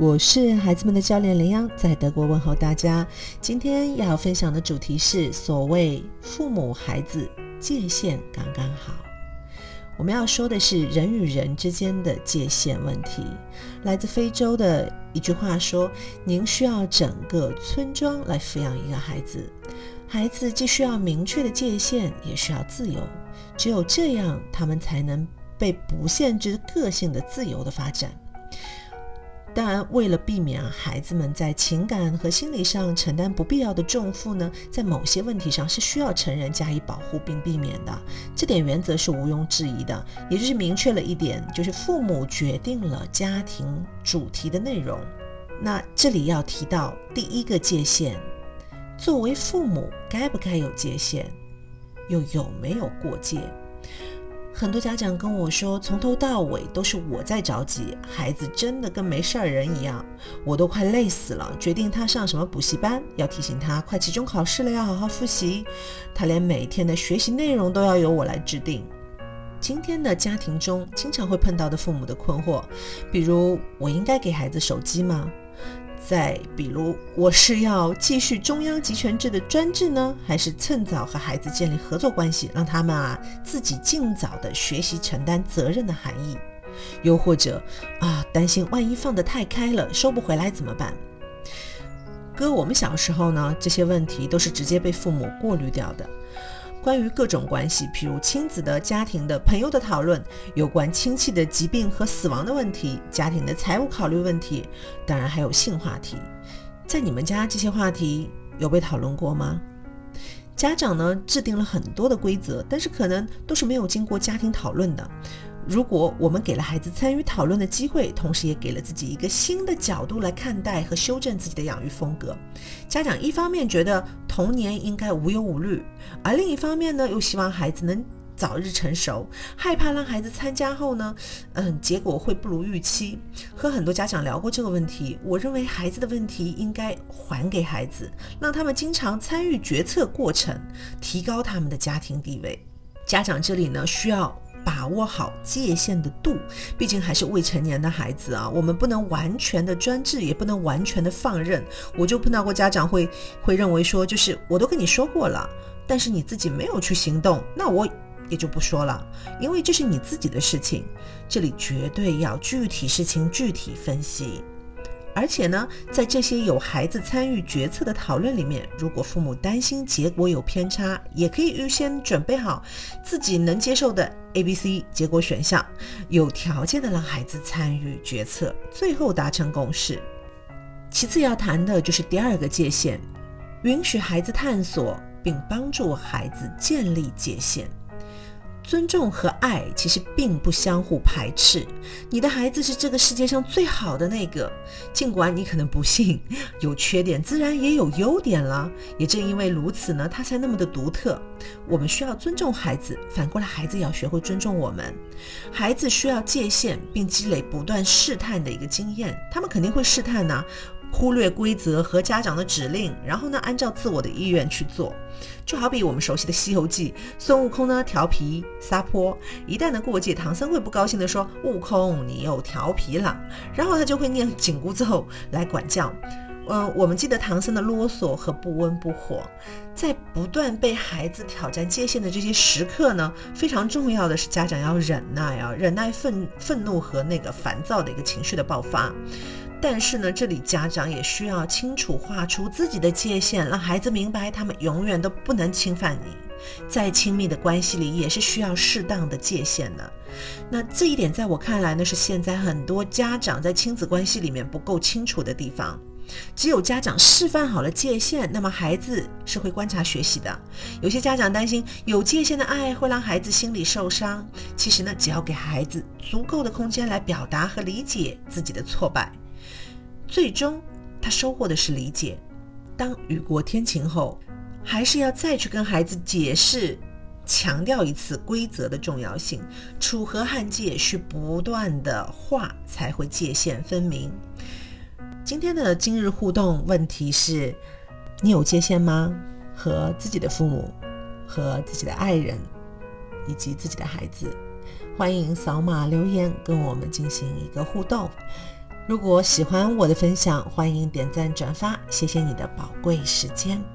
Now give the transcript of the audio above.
我是孩子们的教练林央，在德国问候大家。今天要分享的主题是所谓父母孩子界限刚刚好。我们要说的是人与人之间的界限问题。来自非洲的一句话说：“您需要整个村庄来抚养一个孩子，孩子既需要明确的界限，也需要自由。只有这样，他们才能被不限制个性的自由的发展。”当然，为了避免孩子们在情感和心理上承担不必要的重负呢，在某些问题上是需要成人加以保护并避免的。这点原则是毋庸置疑的，也就是明确了一点，就是父母决定了家庭主题的内容。那这里要提到第一个界限：作为父母，该不该有界限，又有没有过界？很多家长跟我说，从头到尾都是我在着急，孩子真的跟没事儿人一样，我都快累死了。决定他上什么补习班，要提醒他快期中考试了，要好好复习。他连每天的学习内容都要由我来制定。今天的家庭中，经常会碰到的父母的困惑，比如我应该给孩子手机吗？再比如，我是要继续中央集权制的专制呢，还是趁早和孩子建立合作关系，让他们啊自己尽早的学习承担责任的含义？又或者啊，担心万一放得太开了，收不回来怎么办？哥，我们小时候呢，这些问题都是直接被父母过滤掉的。关于各种关系，譬如亲子的、家庭的、朋友的讨论，有关亲戚的疾病和死亡的问题，家庭的财务考虑问题，当然还有性话题。在你们家这些话题有被讨论过吗？家长呢制定了很多的规则，但是可能都是没有经过家庭讨论的。如果我们给了孩子参与讨论的机会，同时也给了自己一个新的角度来看待和修正自己的养育风格，家长一方面觉得童年应该无忧无虑，而另一方面呢，又希望孩子能早日成熟，害怕让孩子参加后呢，嗯，结果会不如预期。和很多家长聊过这个问题，我认为孩子的问题应该还给孩子，让他们经常参与决策过程，提高他们的家庭地位。家长这里呢，需要。把握好界限的度，毕竟还是未成年的孩子啊，我们不能完全的专制，也不能完全的放任。我就碰到过家长会会认为说，就是我都跟你说过了，但是你自己没有去行动，那我也就不说了，因为这是你自己的事情，这里绝对要具体事情具体分析。而且呢，在这些有孩子参与决策的讨论里面，如果父母担心结果有偏差，也可以预先准备好自己能接受的 A、B、C 结果选项，有条件的让孩子参与决策，最后达成共识。其次要谈的就是第二个界限，允许孩子探索，并帮助孩子建立界限。尊重和爱其实并不相互排斥。你的孩子是这个世界上最好的那个，尽管你可能不信，有缺点自然也有优点了。也正因为如此呢，他才那么的独特。我们需要尊重孩子，反过来孩子也要学会尊重我们。孩子需要界限，并积累不断试探的一个经验。他们肯定会试探呢。忽略规则和家长的指令，然后呢，按照自我的意愿去做，就好比我们熟悉的《西游记》，孙悟空呢调皮撒泼，一旦呢过界，唐僧会不高兴的说：“悟空，你又调皮了。”然后他就会念紧箍咒来管教。嗯，我们记得唐僧的啰嗦和不温不火，在不断被孩子挑战界限的这些时刻呢，非常重要的是家长要忍耐啊，忍耐愤愤怒和那个烦躁的一个情绪的爆发。但是呢，这里家长也需要清楚画出自己的界限，让孩子明白他们永远都不能侵犯你。在亲密的关系里，也是需要适当的界限的。那这一点在我看来呢，是现在很多家长在亲子关系里面不够清楚的地方。只有家长示范好了界限，那么孩子是会观察学习的。有些家长担心有界限的爱会让孩子心里受伤，其实呢，只要给孩子足够的空间来表达和理解自己的挫败。最终，他收获的是理解。当雨过天晴后，还是要再去跟孩子解释、强调一次规则的重要性。楚河汉界需不断的画，才会界限分明。今天的今日互动问题是：你有界限吗？和自己的父母、和自己的爱人以及自己的孩子，欢迎扫码留言跟我们进行一个互动。如果喜欢我的分享，欢迎点赞转发，谢谢你的宝贵时间。